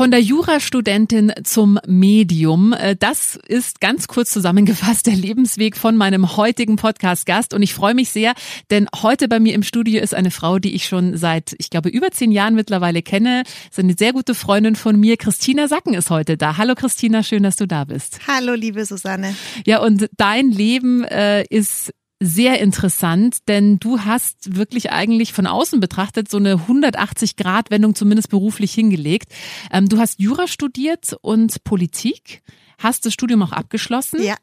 Von der Jurastudentin zum Medium. Äh, das ist ganz kurz zusammengefasst der Lebensweg von meinem heutigen Podcast-Gast. Und ich freue mich sehr, denn heute bei mir im Studio ist eine Frau, die ich schon seit, ich glaube, über zehn Jahren mittlerweile kenne. Das ist eine sehr gute Freundin von mir. Christina Sacken ist heute da. Hallo Christina, schön, dass du da bist. Hallo, liebe Susanne. Ja, und dein Leben äh, ist sehr interessant, denn du hast wirklich eigentlich von außen betrachtet so eine 180-Grad-Wendung zumindest beruflich hingelegt. Ähm, du hast Jura studiert und Politik hast das Studium auch abgeschlossen. Ja.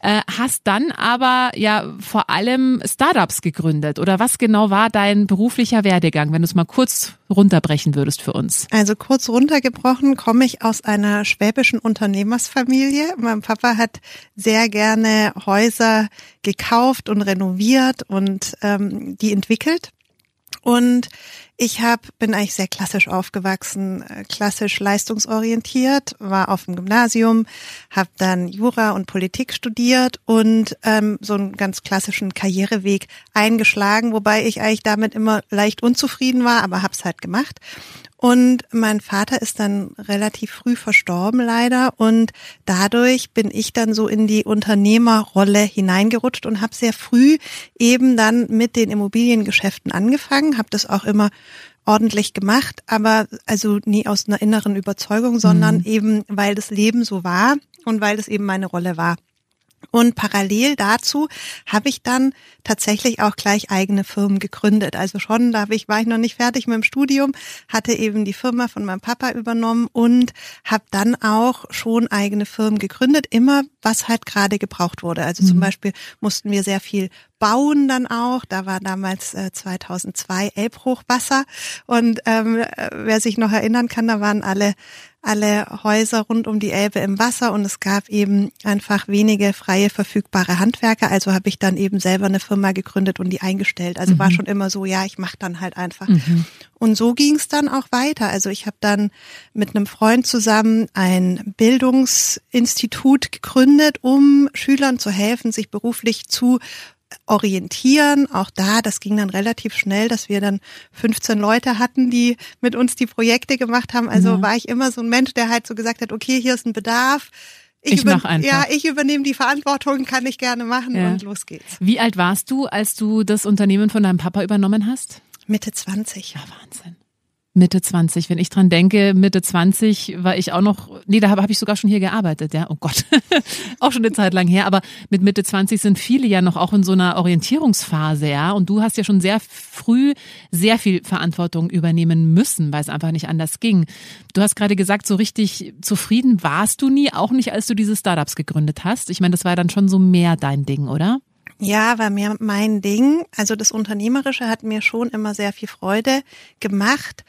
Äh, hast dann aber ja vor allem Startups gegründet. Oder was genau war dein beruflicher Werdegang, wenn du es mal kurz runterbrechen würdest für uns? Also kurz runtergebrochen komme ich aus einer schwäbischen Unternehmersfamilie. Mein Papa hat sehr gerne Häuser gekauft und renoviert und ähm, die entwickelt. Und ich hab, bin eigentlich sehr klassisch aufgewachsen, äh, klassisch leistungsorientiert, war auf dem Gymnasium, habe dann Jura und Politik studiert und ähm, so einen ganz klassischen Karriereweg eingeschlagen, wobei ich eigentlich damit immer leicht unzufrieden war, aber hab's halt gemacht. Und mein Vater ist dann relativ früh verstorben leider und dadurch bin ich dann so in die Unternehmerrolle hineingerutscht und habe sehr früh eben dann mit den Immobiliengeschäften angefangen, habe das auch immer ordentlich gemacht, aber also nie aus einer inneren Überzeugung, sondern mhm. eben weil das Leben so war und weil das eben meine Rolle war. Und parallel dazu habe ich dann tatsächlich auch gleich eigene Firmen gegründet. Also schon, da ich, war ich noch nicht fertig mit dem Studium, hatte eben die Firma von meinem Papa übernommen und habe dann auch schon eigene Firmen gegründet, immer was halt gerade gebraucht wurde. Also mhm. zum Beispiel mussten wir sehr viel bauen dann auch. Da war damals äh, 2002 Elbhochwasser und ähm, äh, wer sich noch erinnern kann, da waren alle alle Häuser rund um die Elbe im Wasser und es gab eben einfach wenige freie verfügbare Handwerker. Also habe ich dann eben selber eine Firma gegründet und die eingestellt. Also mhm. war schon immer so, ja, ich mache dann halt einfach. Mhm. Und so ging es dann auch weiter. Also ich habe dann mit einem Freund zusammen ein Bildungsinstitut gegründet, um Schülern zu helfen, sich beruflich zu orientieren. Auch da, das ging dann relativ schnell, dass wir dann 15 Leute hatten, die mit uns die Projekte gemacht haben. Also ja. war ich immer so ein Mensch, der halt so gesagt hat, okay, hier ist ein Bedarf. Ich, ich mach einfach. Ja, ich übernehme die Verantwortung, kann ich gerne machen ja. und los geht's. Wie alt warst du, als du das Unternehmen von deinem Papa übernommen hast? Mitte 20. Ja, Wahnsinn. Mitte 20. Wenn ich dran denke, Mitte 20 war ich auch noch, nee, da habe hab ich sogar schon hier gearbeitet, ja, oh Gott, auch schon eine Zeit lang her, aber mit Mitte 20 sind viele ja noch auch in so einer Orientierungsphase, ja, und du hast ja schon sehr früh sehr viel Verantwortung übernehmen müssen, weil es einfach nicht anders ging. Du hast gerade gesagt, so richtig zufrieden warst du nie, auch nicht, als du diese Startups gegründet hast. Ich meine, das war dann schon so mehr dein Ding, oder? Ja, war mir mein Ding. Also das Unternehmerische hat mir schon immer sehr viel Freude gemacht.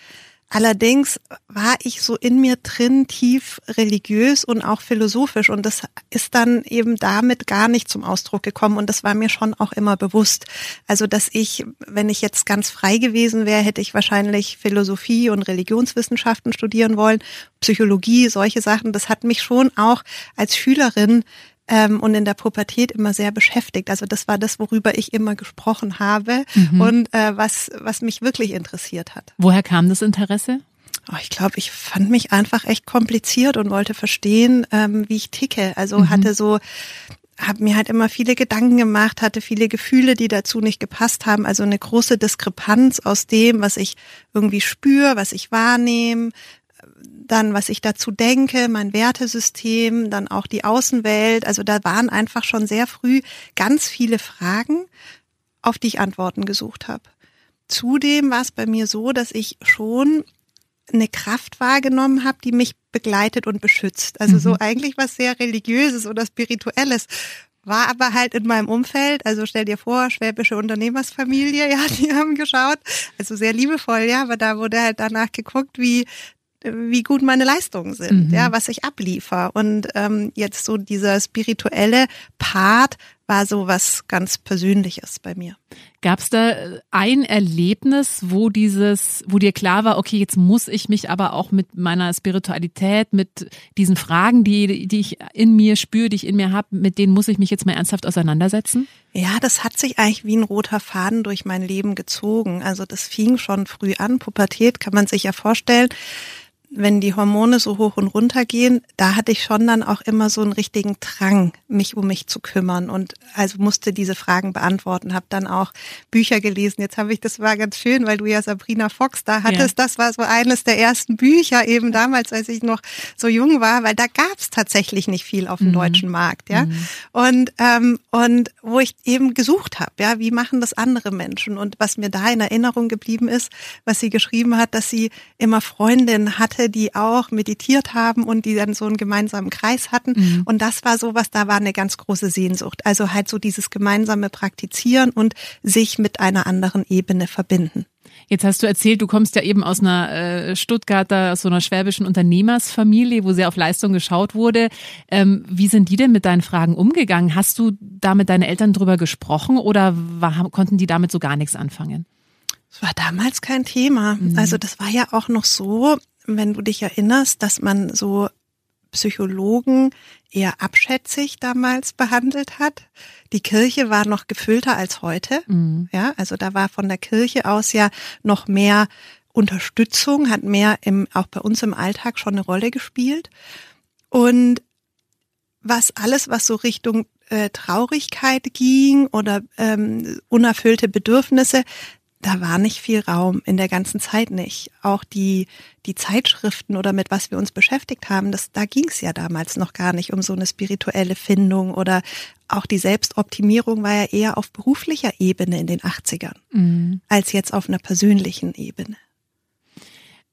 Allerdings war ich so in mir drin tief religiös und auch philosophisch und das ist dann eben damit gar nicht zum Ausdruck gekommen und das war mir schon auch immer bewusst. Also, dass ich, wenn ich jetzt ganz frei gewesen wäre, hätte ich wahrscheinlich Philosophie und Religionswissenschaften studieren wollen, Psychologie, solche Sachen. Das hat mich schon auch als Schülerin ähm, und in der Pubertät immer sehr beschäftigt. Also das war das, worüber ich immer gesprochen habe mhm. und äh, was, was mich wirklich interessiert hat. Woher kam das Interesse? Oh, ich glaube, ich fand mich einfach echt kompliziert und wollte verstehen, ähm, wie ich ticke. Also mhm. hatte so habe mir halt immer viele Gedanken gemacht, hatte viele Gefühle, die dazu nicht gepasst haben. Also eine große Diskrepanz aus dem, was ich irgendwie spüre, was ich wahrnehme, dann was ich dazu denke, mein Wertesystem, dann auch die Außenwelt. Also da waren einfach schon sehr früh ganz viele Fragen, auf die ich Antworten gesucht habe. Zudem war es bei mir so, dass ich schon eine Kraft wahrgenommen habe, die mich begleitet und beschützt. Also mhm. so eigentlich was sehr religiöses oder spirituelles. War aber halt in meinem Umfeld, also stell dir vor, schwäbische Unternehmersfamilie, ja, die haben geschaut, also sehr liebevoll, ja, aber da wurde halt danach geguckt, wie wie gut meine Leistungen sind, mhm. ja, was ich abliefer. Und ähm, jetzt so dieser spirituelle Part war so was ganz Persönliches bei mir. Gab es da ein Erlebnis, wo dieses, wo dir klar war, okay, jetzt muss ich mich aber auch mit meiner Spiritualität, mit diesen Fragen, die, die ich in mir spüre, die ich in mir habe, mit denen muss ich mich jetzt mal ernsthaft auseinandersetzen? Ja, das hat sich eigentlich wie ein roter Faden durch mein Leben gezogen. Also das fing schon früh an. Pubertät kann man sich ja vorstellen wenn die Hormone so hoch und runter gehen, da hatte ich schon dann auch immer so einen richtigen Drang, mich um mich zu kümmern und also musste diese Fragen beantworten, habe dann auch Bücher gelesen. Jetzt habe ich, das war ganz schön, weil du ja Sabrina Fox da hattest. Ja. Das war so eines der ersten Bücher eben damals, als ich noch so jung war, weil da gab es tatsächlich nicht viel auf dem mhm. deutschen Markt, ja. Mhm. Und ähm, und wo ich eben gesucht habe, ja, wie machen das andere Menschen und was mir da in Erinnerung geblieben ist, was sie geschrieben hat, dass sie immer Freundinnen hatte die auch meditiert haben und die dann so einen gemeinsamen Kreis hatten. Mhm. Und das war so was, da war eine ganz große Sehnsucht. Also halt so dieses gemeinsame Praktizieren und sich mit einer anderen Ebene verbinden. Jetzt hast du erzählt, du kommst ja eben aus einer äh, Stuttgarter, aus so einer schwäbischen Unternehmersfamilie, wo sehr auf Leistung geschaut wurde. Ähm, wie sind die denn mit deinen Fragen umgegangen? Hast du da mit deinen Eltern drüber gesprochen oder war, konnten die damit so gar nichts anfangen? Das war damals kein Thema. Mhm. Also das war ja auch noch so, wenn du dich erinnerst, dass man so Psychologen eher abschätzig damals behandelt hat. Die Kirche war noch gefüllter als heute. Mhm. Ja, also da war von der Kirche aus ja noch mehr Unterstützung, hat mehr im, auch bei uns im Alltag schon eine Rolle gespielt. Und was alles, was so Richtung äh, Traurigkeit ging oder ähm, unerfüllte Bedürfnisse, da war nicht viel Raum, in der ganzen Zeit nicht. Auch die, die Zeitschriften oder mit was wir uns beschäftigt haben, das, da ging es ja damals noch gar nicht um so eine spirituelle Findung oder auch die Selbstoptimierung war ja eher auf beruflicher Ebene in den 80ern, mhm. als jetzt auf einer persönlichen Ebene.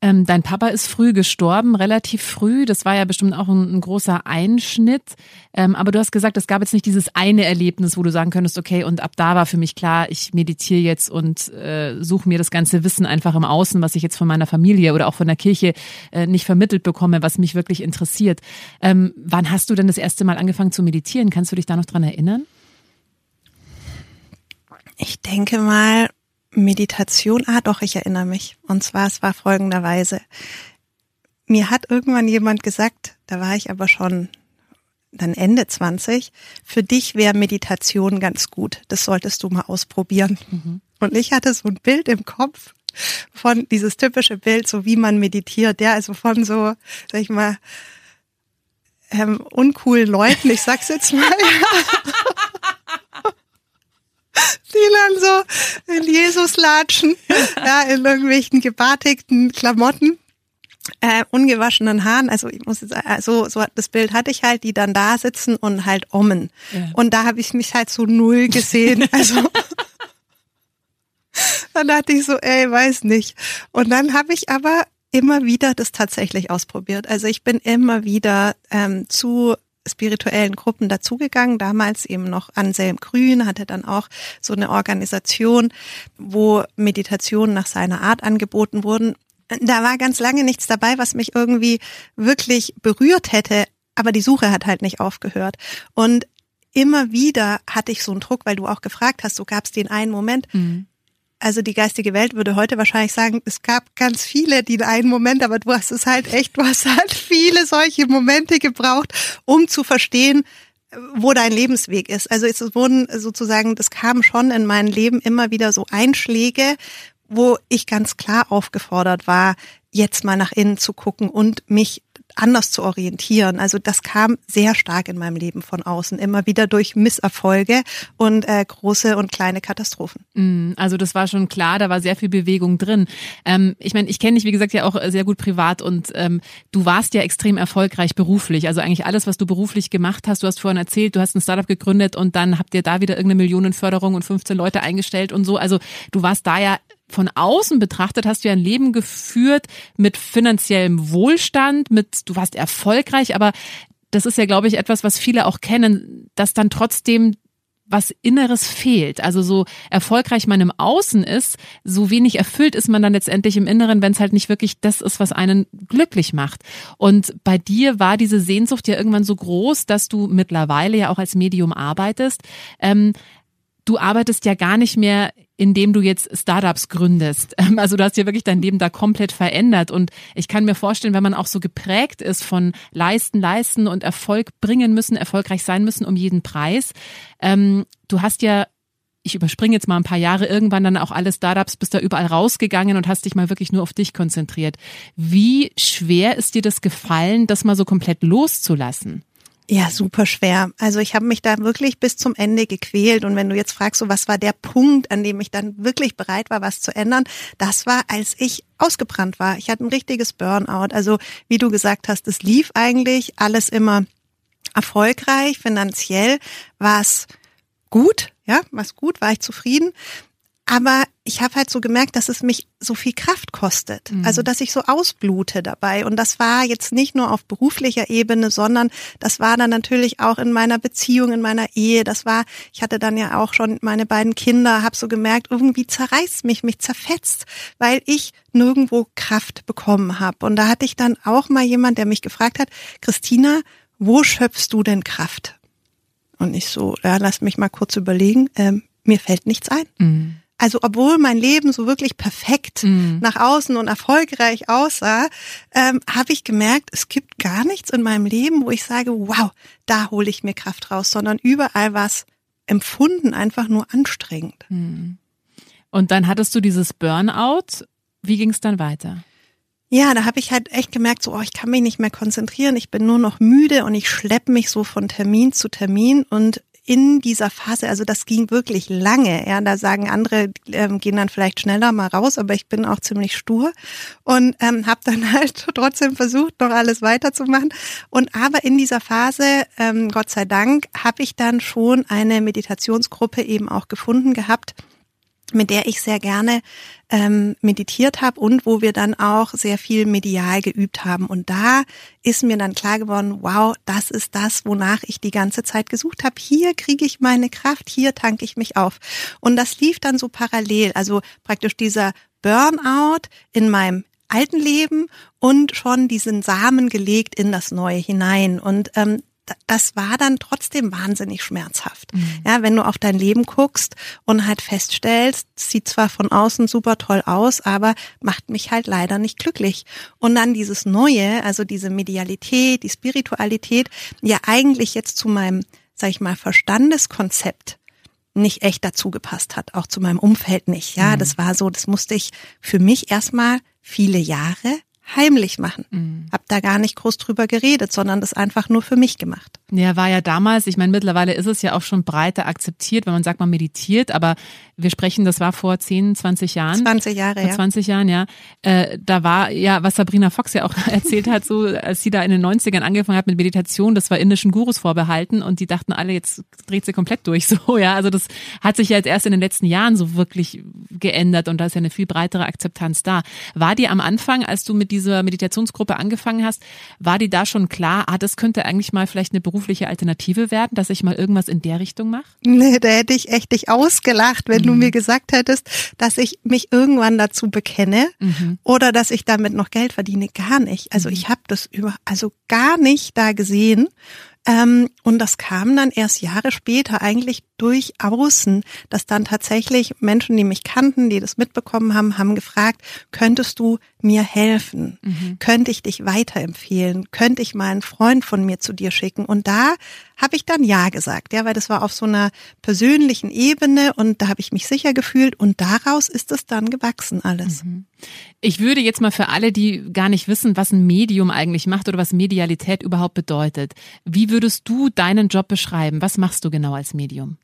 Ähm, dein Papa ist früh gestorben, relativ früh. Das war ja bestimmt auch ein, ein großer Einschnitt. Ähm, aber du hast gesagt, es gab jetzt nicht dieses eine Erlebnis, wo du sagen könntest, okay, und ab da war für mich klar, ich meditiere jetzt und äh, suche mir das ganze Wissen einfach im Außen, was ich jetzt von meiner Familie oder auch von der Kirche äh, nicht vermittelt bekomme, was mich wirklich interessiert. Ähm, wann hast du denn das erste Mal angefangen zu meditieren? Kannst du dich da noch dran erinnern? Ich denke mal, Meditation, ah doch, ich erinnere mich. Und zwar, es war folgenderweise. Mir hat irgendwann jemand gesagt, da war ich aber schon dann Ende 20, für dich wäre Meditation ganz gut. Das solltest du mal ausprobieren. Mhm. Und ich hatte so ein Bild im Kopf von dieses typische Bild, so wie man meditiert, ja, also von so, sag ich mal, ähm, uncoolen Leuten, ich sag's jetzt mal. die dann in Jesus latschen, ja, in irgendwelchen gebartigten Klamotten. Äh, ungewaschenen Haaren, also ich muss jetzt, also so das Bild hatte ich halt, die dann da sitzen und halt ommen. Ja. Und da habe ich mich halt so null gesehen. Also dann dachte ich so, ey, weiß nicht. Und dann habe ich aber immer wieder das tatsächlich ausprobiert. Also ich bin immer wieder ähm, zu spirituellen Gruppen dazugegangen, damals eben noch Anselm Grün hatte dann auch so eine Organisation, wo Meditationen nach seiner Art angeboten wurden. Da war ganz lange nichts dabei, was mich irgendwie wirklich berührt hätte, aber die Suche hat halt nicht aufgehört. Und immer wieder hatte ich so einen Druck, weil du auch gefragt hast, so gab es den einen Moment, mhm also die geistige Welt würde heute wahrscheinlich sagen, es gab ganz viele, die in einen Moment, aber du hast es halt echt, du hast halt viele solche Momente gebraucht, um zu verstehen, wo dein Lebensweg ist. Also es wurden sozusagen, das kam schon in mein Leben immer wieder so Einschläge, wo ich ganz klar aufgefordert war, jetzt mal nach innen zu gucken und mich anders zu orientieren. Also das kam sehr stark in meinem Leben von außen, immer wieder durch Misserfolge und äh, große und kleine Katastrophen. Mm, also das war schon klar, da war sehr viel Bewegung drin. Ähm, ich meine, ich kenne dich, wie gesagt, ja auch sehr gut privat und ähm, du warst ja extrem erfolgreich beruflich. Also eigentlich alles, was du beruflich gemacht hast, du hast vorhin erzählt, du hast ein Startup gegründet und dann habt ihr da wieder irgendeine Millionenförderung und 15 Leute eingestellt und so. Also du warst da ja von außen betrachtet hast du ja ein Leben geführt mit finanziellem Wohlstand, mit du warst erfolgreich, aber das ist ja, glaube ich, etwas, was viele auch kennen, dass dann trotzdem was Inneres fehlt. Also so erfolgreich man im Außen ist, so wenig erfüllt ist man dann letztendlich im Inneren, wenn es halt nicht wirklich das ist, was einen glücklich macht. Und bei dir war diese Sehnsucht ja irgendwann so groß, dass du mittlerweile ja auch als Medium arbeitest. Ähm, du arbeitest ja gar nicht mehr, indem du jetzt Startups gründest. Ähm, also du hast ja wirklich dein Leben da komplett verändert. Und ich kann mir vorstellen, wenn man auch so geprägt ist von leisten, leisten und Erfolg bringen müssen, erfolgreich sein müssen um jeden Preis. Ähm, du hast ja ich überspringe jetzt mal ein paar Jahre, irgendwann dann auch alle Startups, bist da überall rausgegangen und hast dich mal wirklich nur auf dich konzentriert. Wie schwer ist dir das gefallen, das mal so komplett loszulassen? Ja, super schwer. Also ich habe mich da wirklich bis zum Ende gequält. Und wenn du jetzt fragst, so was war der Punkt, an dem ich dann wirklich bereit war, was zu ändern, das war, als ich ausgebrannt war. Ich hatte ein richtiges Burnout. Also wie du gesagt hast, es lief eigentlich alles immer erfolgreich, finanziell war es gut, ja, was gut, war ich zufrieden. Aber ich habe halt so gemerkt, dass es mich so viel Kraft kostet. Mhm. Also dass ich so ausblute dabei. Und das war jetzt nicht nur auf beruflicher Ebene, sondern das war dann natürlich auch in meiner Beziehung, in meiner Ehe. Das war, ich hatte dann ja auch schon meine beiden Kinder, habe so gemerkt, irgendwie zerreißt mich, mich zerfetzt, weil ich nirgendwo Kraft bekommen habe. Und da hatte ich dann auch mal jemand, der mich gefragt hat, Christina, wo schöpfst du denn Kraft? Und ich so, ja, lass mich mal kurz überlegen. Ähm, mir fällt nichts ein. Mhm. Also obwohl mein Leben so wirklich perfekt mhm. nach außen und erfolgreich aussah, ähm, habe ich gemerkt, es gibt gar nichts in meinem Leben, wo ich sage, wow, da hole ich mir Kraft raus, sondern überall was empfunden, einfach nur anstrengend. Mhm. Und dann hattest du dieses Burnout. Wie ging es dann weiter? Ja, da habe ich halt echt gemerkt, so, oh, ich kann mich nicht mehr konzentrieren, ich bin nur noch müde und ich schleppe mich so von Termin zu Termin und in dieser Phase, also das ging wirklich lange. Ja, da sagen andere, ähm, gehen dann vielleicht schneller mal raus, aber ich bin auch ziemlich stur und ähm, habe dann halt trotzdem versucht, noch alles weiterzumachen. Und aber in dieser Phase, ähm, Gott sei Dank, habe ich dann schon eine Meditationsgruppe eben auch gefunden gehabt, mit der ich sehr gerne ähm, meditiert habe und wo wir dann auch sehr viel medial geübt haben. Und da ist mir dann klar geworden, wow, das ist das, wonach ich die ganze Zeit gesucht habe. Hier kriege ich meine Kraft, hier tanke ich mich auf. Und das lief dann so parallel, also praktisch dieser Burnout in meinem alten Leben und schon diesen Samen gelegt in das Neue hinein. Und ähm, das war dann trotzdem wahnsinnig schmerzhaft. Mhm. Ja, wenn du auf dein Leben guckst und halt feststellst, sieht zwar von außen super toll aus, aber macht mich halt leider nicht glücklich. Und dann dieses Neue, also diese Medialität, die Spiritualität, ja eigentlich jetzt zu meinem, sag ich mal, Verstandeskonzept nicht echt dazu gepasst hat, auch zu meinem Umfeld nicht. Ja, mhm. das war so, das musste ich für mich erstmal viele Jahre heimlich machen. Mhm. Hab da gar nicht groß drüber geredet, sondern das einfach nur für mich gemacht. Ja, war ja damals, ich meine, mittlerweile ist es ja auch schon breiter akzeptiert, wenn man sagt, man meditiert, aber wir sprechen, das war vor 10, 20 Jahren. 20 Jahre, vor ja. 20 Jahren, ja. Äh, da war, ja, was Sabrina Fox ja auch erzählt hat, so, als sie da in den 90ern angefangen hat mit Meditation, das war indischen Gurus vorbehalten und die dachten alle, jetzt dreht sie komplett durch, so, ja. Also das hat sich ja jetzt erst in den letzten Jahren so wirklich geändert und da ist ja eine viel breitere Akzeptanz da. War dir am Anfang, als du mit dieser Meditationsgruppe angefangen hast, war dir da schon klar, ah, das könnte eigentlich mal vielleicht eine berufliche Alternative werden, dass ich mal irgendwas in der Richtung mache? Nee, da hätte ich echt dich ausgelacht, wenn mhm. du mir gesagt hättest, dass ich mich irgendwann dazu bekenne mhm. oder dass ich damit noch Geld verdiene. Gar nicht. Also mhm. ich habe das über, also gar nicht da gesehen. Ähm, und das kam dann erst Jahre später eigentlich durch Außen, dass dann tatsächlich Menschen, die mich kannten, die das mitbekommen haben, haben gefragt, könntest du mir helfen? Mhm. Könnte ich dich weiterempfehlen? Könnte ich mal einen Freund von mir zu dir schicken? Und da habe ich dann Ja gesagt, ja, weil das war auf so einer persönlichen Ebene und da habe ich mich sicher gefühlt und daraus ist es dann gewachsen alles. Mhm. Ich würde jetzt mal für alle, die gar nicht wissen, was ein Medium eigentlich macht oder was Medialität überhaupt bedeutet, wie würdest du deinen Job beschreiben? Was machst du genau als Medium?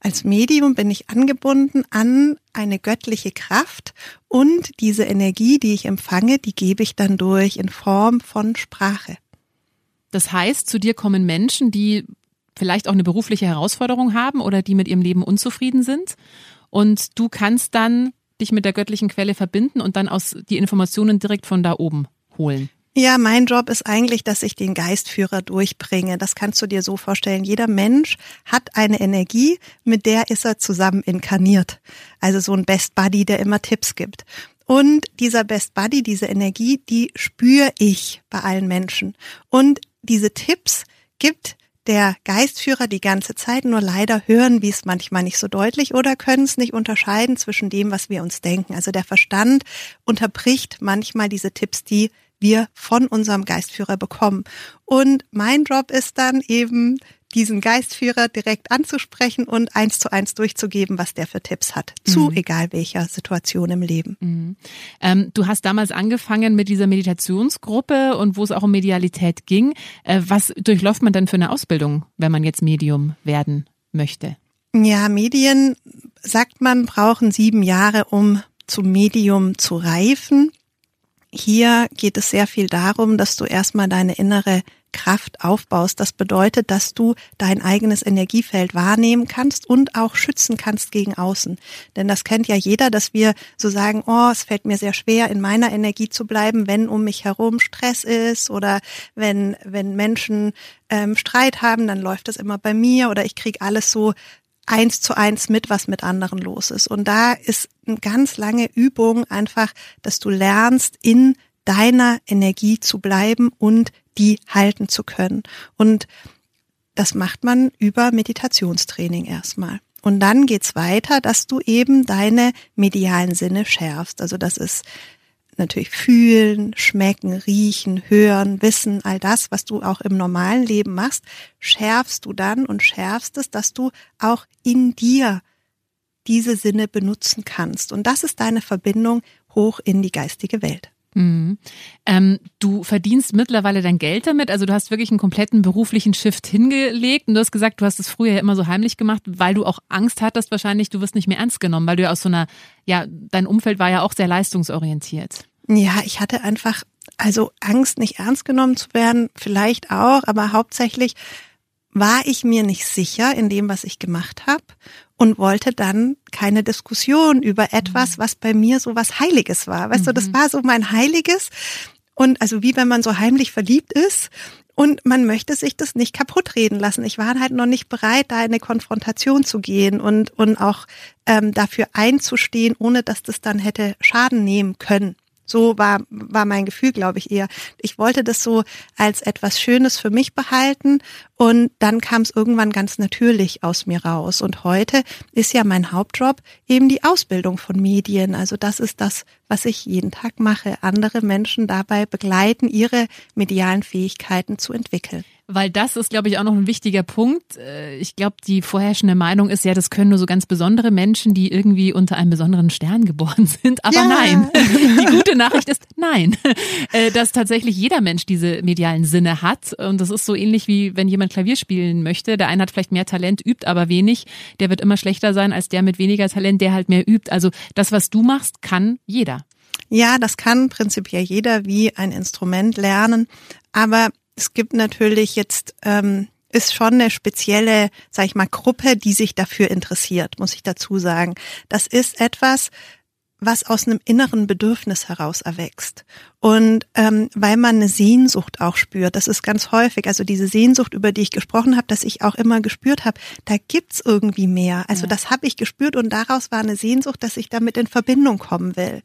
Als Medium bin ich angebunden an eine göttliche Kraft und diese Energie, die ich empfange, die gebe ich dann durch in Form von Sprache. Das heißt, zu dir kommen Menschen, die vielleicht auch eine berufliche Herausforderung haben oder die mit ihrem Leben unzufrieden sind. Und du kannst dann dich mit der göttlichen Quelle verbinden und dann aus die Informationen direkt von da oben holen. Ja, mein Job ist eigentlich, dass ich den Geistführer durchbringe. Das kannst du dir so vorstellen. Jeder Mensch hat eine Energie, mit der ist er zusammen inkarniert. Also so ein Best Buddy, der immer Tipps gibt. Und dieser Best Buddy, diese Energie, die spüre ich bei allen Menschen. Und diese Tipps gibt der Geistführer die ganze Zeit, nur leider hören wir es manchmal nicht so deutlich oder können es nicht unterscheiden zwischen dem, was wir uns denken. Also der Verstand unterbricht manchmal diese Tipps, die wir von unserem Geistführer bekommen. Und mein Job ist dann eben diesen Geistführer direkt anzusprechen und eins zu eins durchzugeben, was der für Tipps hat, zu mhm. egal welcher Situation im Leben. Mhm. Ähm, du hast damals angefangen mit dieser Meditationsgruppe und wo es auch um Medialität ging. Äh, was durchläuft man denn für eine Ausbildung, wenn man jetzt Medium werden möchte? Ja, Medien, sagt man, brauchen sieben Jahre, um zum Medium zu reifen. Hier geht es sehr viel darum, dass du erstmal deine innere Kraft aufbaust. Das bedeutet, dass du dein eigenes Energiefeld wahrnehmen kannst und auch schützen kannst gegen außen. Denn das kennt ja jeder, dass wir so sagen, oh, es fällt mir sehr schwer, in meiner Energie zu bleiben, wenn um mich herum Stress ist oder wenn, wenn Menschen ähm, Streit haben, dann läuft das immer bei mir oder ich krieg alles so eins zu eins mit, was mit anderen los ist. Und da ist eine ganz lange Übung einfach, dass du lernst, in deiner Energie zu bleiben und die halten zu können. Und das macht man über Meditationstraining erstmal. Und dann geht's weiter, dass du eben deine medialen Sinne schärfst. Also das ist natürlich fühlen, schmecken, riechen, hören, wissen, all das, was du auch im normalen Leben machst, schärfst du dann und schärfst es, dass du auch in dir diese Sinne benutzen kannst. Und das ist deine Verbindung hoch in die geistige Welt. Mhm. Ähm, du verdienst mittlerweile dein Geld damit, also du hast wirklich einen kompletten beruflichen Shift hingelegt und du hast gesagt, du hast es früher immer so heimlich gemacht, weil du auch Angst hattest wahrscheinlich, du wirst nicht mehr ernst genommen, weil du ja aus so einer, ja, dein Umfeld war ja auch sehr leistungsorientiert. Ja, ich hatte einfach also Angst, nicht ernst genommen zu werden, vielleicht auch, aber hauptsächlich war ich mir nicht sicher in dem, was ich gemacht habe und wollte dann keine Diskussion über etwas, mhm. was bei mir so was Heiliges war. Weißt mhm. du, das mhm. war so mein Heiliges. Und also wie wenn man so heimlich verliebt ist und man möchte sich das nicht kaputt reden lassen. Ich war halt noch nicht bereit, da in eine Konfrontation zu gehen und, und auch ähm, dafür einzustehen, ohne dass das dann hätte Schaden nehmen können. So war, war mein Gefühl, glaube ich, eher. Ich wollte das so als etwas Schönes für mich behalten und dann kam es irgendwann ganz natürlich aus mir raus. Und heute ist ja mein Hauptjob eben die Ausbildung von Medien. Also das ist das, was ich jeden Tag mache. Andere Menschen dabei begleiten, ihre medialen Fähigkeiten zu entwickeln. Weil das ist, glaube ich, auch noch ein wichtiger Punkt. Äh, ich glaube, die vorherrschende Meinung ist ja, das können nur so ganz besondere Menschen, die irgendwie unter einem besonderen Stern geboren sind. Aber ja. nein. Die gute Nachricht ist nein. Äh, dass tatsächlich jeder Mensch diese medialen Sinne hat. Und das ist so ähnlich wie wenn jemand Klavier spielen möchte. Der eine hat vielleicht mehr Talent, übt aber wenig. Der wird immer schlechter sein als der mit weniger Talent, der halt mehr übt. Also das, was du machst, kann jeder. Ja, das kann prinzipiell jeder wie ein Instrument lernen. Aber es gibt natürlich jetzt ähm, ist schon eine spezielle, sag ich mal, Gruppe, die sich dafür interessiert, muss ich dazu sagen. Das ist etwas, was aus einem inneren Bedürfnis heraus erwächst. Und ähm, weil man eine Sehnsucht auch spürt, das ist ganz häufig, also diese Sehnsucht, über die ich gesprochen habe, dass ich auch immer gespürt habe, da gibt's irgendwie mehr. Also ja. das habe ich gespürt und daraus war eine Sehnsucht, dass ich damit in Verbindung kommen will.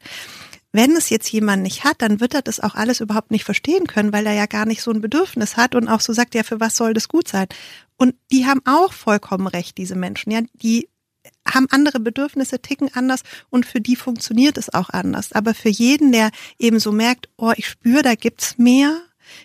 Wenn es jetzt jemand nicht hat, dann wird er das auch alles überhaupt nicht verstehen können, weil er ja gar nicht so ein Bedürfnis hat und auch so sagt, ja, für was soll das gut sein? Und die haben auch vollkommen recht, diese Menschen. Ja, die haben andere Bedürfnisse, ticken anders und für die funktioniert es auch anders. Aber für jeden, der eben so merkt, oh, ich spüre, da gibt's mehr,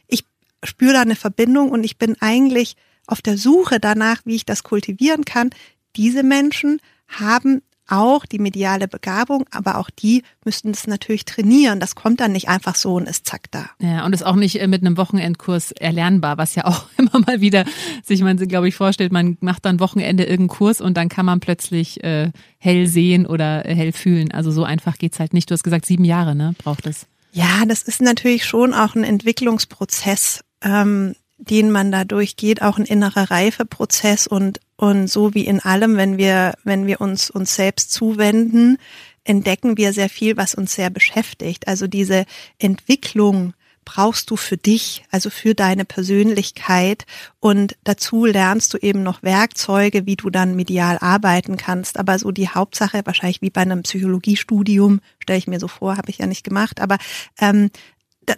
ich spüre da eine Verbindung und ich bin eigentlich auf der Suche danach, wie ich das kultivieren kann, diese Menschen haben auch die mediale Begabung, aber auch die müssten es natürlich trainieren. Das kommt dann nicht einfach so und ist zack da. Ja, und ist auch nicht äh, mit einem Wochenendkurs erlernbar, was ja auch immer mal wieder sich man, glaube ich, vorstellt, man macht dann Wochenende irgendeinen Kurs und dann kann man plötzlich äh, hell sehen oder äh, hell fühlen. Also so einfach geht's halt nicht. Du hast gesagt, sieben Jahre, ne, braucht es. Ja, das ist natürlich schon auch ein Entwicklungsprozess. Ähm, den man da durchgeht, auch ein innerer Reifeprozess und, und so wie in allem, wenn wir, wenn wir uns uns selbst zuwenden, entdecken wir sehr viel, was uns sehr beschäftigt. Also diese Entwicklung brauchst du für dich, also für deine Persönlichkeit. Und dazu lernst du eben noch Werkzeuge, wie du dann medial arbeiten kannst. Aber so die Hauptsache, wahrscheinlich wie bei einem Psychologiestudium, stelle ich mir so vor, habe ich ja nicht gemacht, aber ähm,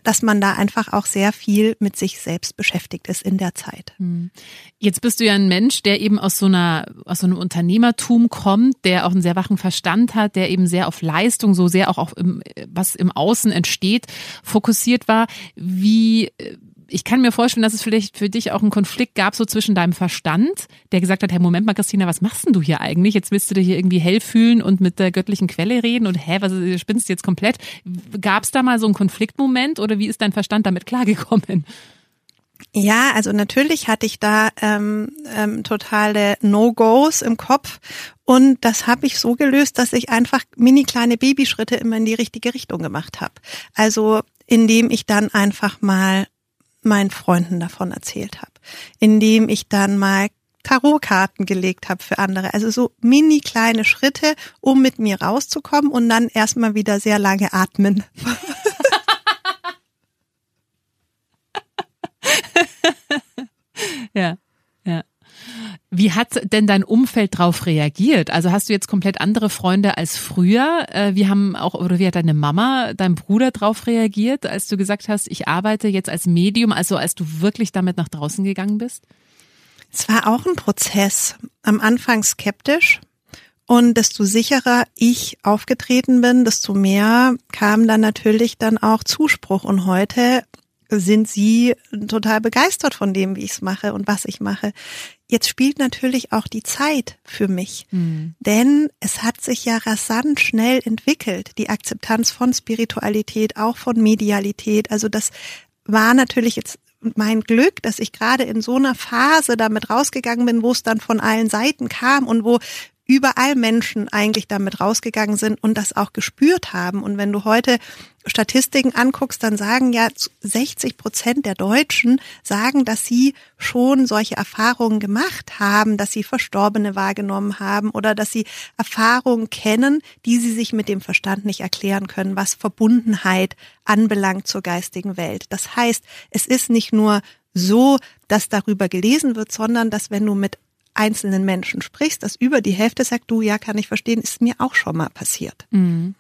dass man da einfach auch sehr viel mit sich selbst beschäftigt ist in der Zeit. Hm. Jetzt bist du ja ein Mensch, der eben aus so einer, aus so einem Unternehmertum kommt, der auch einen sehr wachen Verstand hat, der eben sehr auf Leistung, so sehr auch auf im, was im Außen entsteht, fokussiert war. Wie ich kann mir vorstellen, dass es vielleicht für dich auch einen Konflikt gab, so zwischen deinem Verstand, der gesagt hat, hey, Moment mal, Christina, was machst denn du hier eigentlich? Jetzt willst du dir hier irgendwie hell fühlen und mit der göttlichen Quelle reden und hä, was spinnst du jetzt komplett? Gab es da mal so einen Konfliktmoment oder wie ist dein Verstand damit klargekommen? Ja, also natürlich hatte ich da ähm, ähm, totale No-Gos im Kopf und das habe ich so gelöst, dass ich einfach mini kleine Babyschritte immer in die richtige Richtung gemacht habe. Also indem ich dann einfach mal meinen Freunden davon erzählt habe, indem ich dann mal Tarotkarten gelegt habe für andere. Also so mini kleine Schritte, um mit mir rauszukommen und dann erstmal wieder sehr lange atmen. ja. Wie hat denn dein Umfeld darauf reagiert? Also hast du jetzt komplett andere Freunde als früher? Äh, wie haben auch, oder wie hat deine Mama, dein Bruder darauf reagiert, als du gesagt hast, ich arbeite jetzt als Medium, also als du wirklich damit nach draußen gegangen bist? Es war auch ein Prozess. Am Anfang skeptisch. Und desto sicherer ich aufgetreten bin, desto mehr kam dann natürlich dann auch Zuspruch. Und heute sind sie total begeistert von dem, wie ich es mache und was ich mache. Jetzt spielt natürlich auch die Zeit für mich, mhm. denn es hat sich ja rasant schnell entwickelt, die Akzeptanz von Spiritualität, auch von Medialität. Also das war natürlich jetzt mein Glück, dass ich gerade in so einer Phase damit rausgegangen bin, wo es dann von allen Seiten kam und wo überall Menschen eigentlich damit rausgegangen sind und das auch gespürt haben. Und wenn du heute Statistiken anguckst, dann sagen ja 60 Prozent der Deutschen sagen, dass sie schon solche Erfahrungen gemacht haben, dass sie Verstorbene wahrgenommen haben oder dass sie Erfahrungen kennen, die sie sich mit dem Verstand nicht erklären können, was Verbundenheit anbelangt zur geistigen Welt. Das heißt, es ist nicht nur so, dass darüber gelesen wird, sondern dass wenn du mit einzelnen Menschen sprichst, dass über die Hälfte sagt, du, ja, kann ich verstehen, ist mir auch schon mal passiert. Mhm.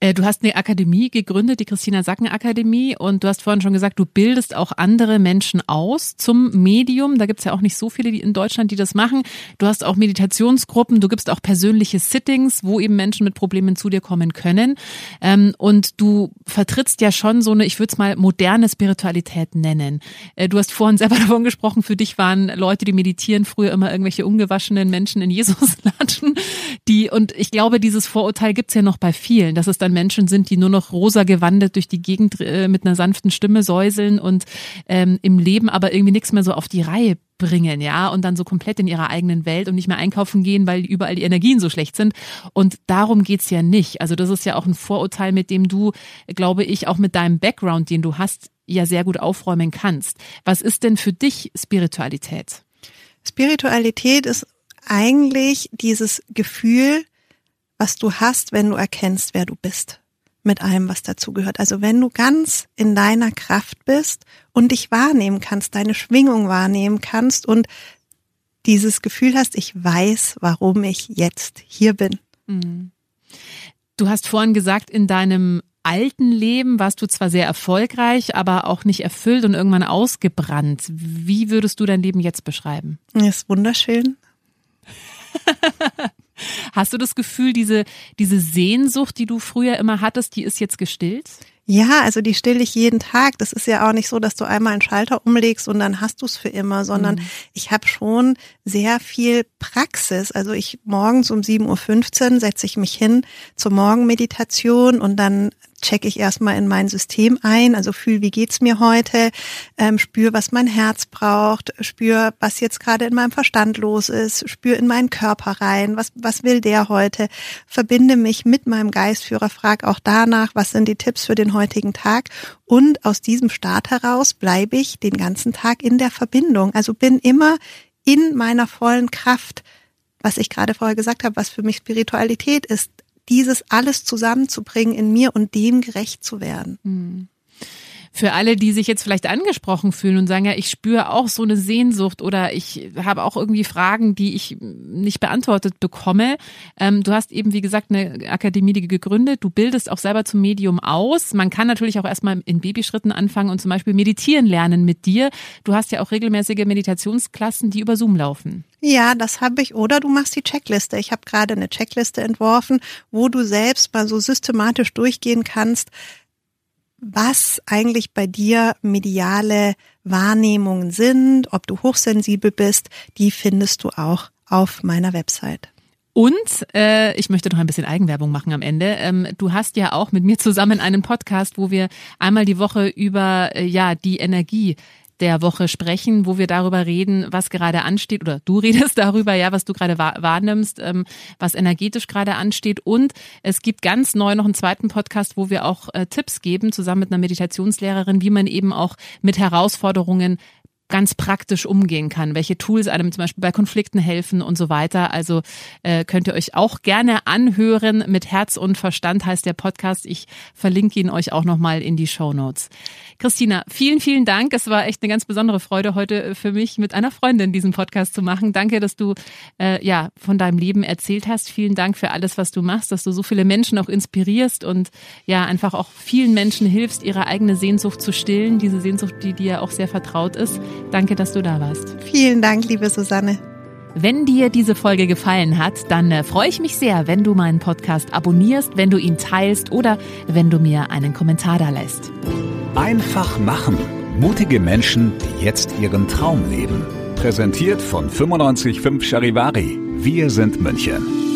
Äh, du hast eine Akademie gegründet, die Christina Sacken Akademie, und du hast vorhin schon gesagt, du bildest auch andere Menschen aus zum Medium. Da gibt's ja auch nicht so viele in Deutschland, die das machen. Du hast auch Meditationsgruppen, du gibst auch persönliche Sittings, wo eben Menschen mit Problemen zu dir kommen können. Ähm, und du vertrittst ja schon so eine, ich würde es mal moderne Spiritualität nennen. Äh, du hast vorhin selber davon gesprochen, für dich waren Leute, die meditieren, früher immer irgendwelche ungewaschenen Menschen in Jesus latschen. Die, und ich glaube, dieses Vorurteil gibt's ja noch bei vielen erzählen, dass es dann Menschen sind, die nur noch rosa gewandet durch die Gegend äh, mit einer sanften Stimme säuseln und ähm, im Leben aber irgendwie nichts mehr so auf die Reihe bringen, ja, und dann so komplett in ihrer eigenen Welt und nicht mehr einkaufen gehen, weil überall die Energien so schlecht sind. Und darum geht's ja nicht. Also das ist ja auch ein Vorurteil, mit dem du, glaube ich, auch mit deinem Background, den du hast, ja sehr gut aufräumen kannst. Was ist denn für dich Spiritualität? Spiritualität ist eigentlich dieses Gefühl, was du hast, wenn du erkennst, wer du bist mit allem, was dazu gehört. Also wenn du ganz in deiner Kraft bist und dich wahrnehmen kannst, deine Schwingung wahrnehmen kannst und dieses Gefühl hast, ich weiß, warum ich jetzt hier bin. Mhm. Du hast vorhin gesagt, in deinem alten Leben warst du zwar sehr erfolgreich, aber auch nicht erfüllt und irgendwann ausgebrannt. Wie würdest du dein Leben jetzt beschreiben? Ist wunderschön. Hast du das Gefühl, diese, diese Sehnsucht, die du früher immer hattest, die ist jetzt gestillt? Ja, also die stille ich jeden Tag. Das ist ja auch nicht so, dass du einmal einen Schalter umlegst und dann hast du es für immer, sondern mhm. ich habe schon sehr viel Praxis. Also ich morgens um 7.15 Uhr setze ich mich hin zur Morgenmeditation und dann checke ich erstmal in mein System ein, also fühl, wie geht's mir heute, ähm, spür, was mein Herz braucht, spür, was jetzt gerade in meinem Verstand los ist, spür in meinen Körper rein, was, was will der heute, verbinde mich mit meinem Geistführer, frag auch danach, was sind die Tipps für den heutigen Tag und aus diesem Start heraus bleibe ich den ganzen Tag in der Verbindung, also bin immer in meiner vollen Kraft, was ich gerade vorher gesagt habe, was für mich Spiritualität ist, dieses alles zusammenzubringen in mir und dem gerecht zu werden. Mhm für alle, die sich jetzt vielleicht angesprochen fühlen und sagen, ja, ich spüre auch so eine Sehnsucht oder ich habe auch irgendwie Fragen, die ich nicht beantwortet bekomme. Ähm, du hast eben, wie gesagt, eine Akademie gegründet. Du bildest auch selber zum Medium aus. Man kann natürlich auch erstmal in Babyschritten anfangen und zum Beispiel meditieren lernen mit dir. Du hast ja auch regelmäßige Meditationsklassen, die über Zoom laufen. Ja, das habe ich. Oder du machst die Checkliste. Ich habe gerade eine Checkliste entworfen, wo du selbst mal so systematisch durchgehen kannst, was eigentlich bei dir mediale Wahrnehmungen sind, ob du hochsensibel bist, die findest du auch auf meiner Website. Und äh, ich möchte noch ein bisschen Eigenwerbung machen am Ende. Ähm, du hast ja auch mit mir zusammen einen Podcast, wo wir einmal die Woche über äh, ja die Energie der Woche sprechen, wo wir darüber reden, was gerade ansteht, oder du redest darüber, ja, was du gerade wahrnimmst, ähm, was energetisch gerade ansteht. Und es gibt ganz neu noch einen zweiten Podcast, wo wir auch äh, Tipps geben, zusammen mit einer Meditationslehrerin, wie man eben auch mit Herausforderungen ganz praktisch umgehen kann, welche Tools einem zum Beispiel bei Konflikten helfen und so weiter. Also äh, könnt ihr euch auch gerne anhören. Mit Herz und Verstand heißt der Podcast. Ich verlinke ihn euch auch nochmal in die Show Notes. Christina, vielen, vielen Dank. Es war echt eine ganz besondere Freude heute für mich, mit einer Freundin diesen Podcast zu machen. Danke, dass du äh, ja von deinem Leben erzählt hast. Vielen Dank für alles, was du machst, dass du so viele Menschen auch inspirierst und ja einfach auch vielen Menschen hilfst, ihre eigene Sehnsucht zu stillen. Diese Sehnsucht, die dir auch sehr vertraut ist. Danke, dass du da warst. Vielen Dank, liebe Susanne. Wenn dir diese Folge gefallen hat, dann äh, freue ich mich sehr, wenn du meinen Podcast abonnierst, wenn du ihn teilst oder wenn du mir einen Kommentar da lässt. Einfach machen. Mutige Menschen, die jetzt ihren Traum leben. Präsentiert von 955 Charivari. Wir sind München.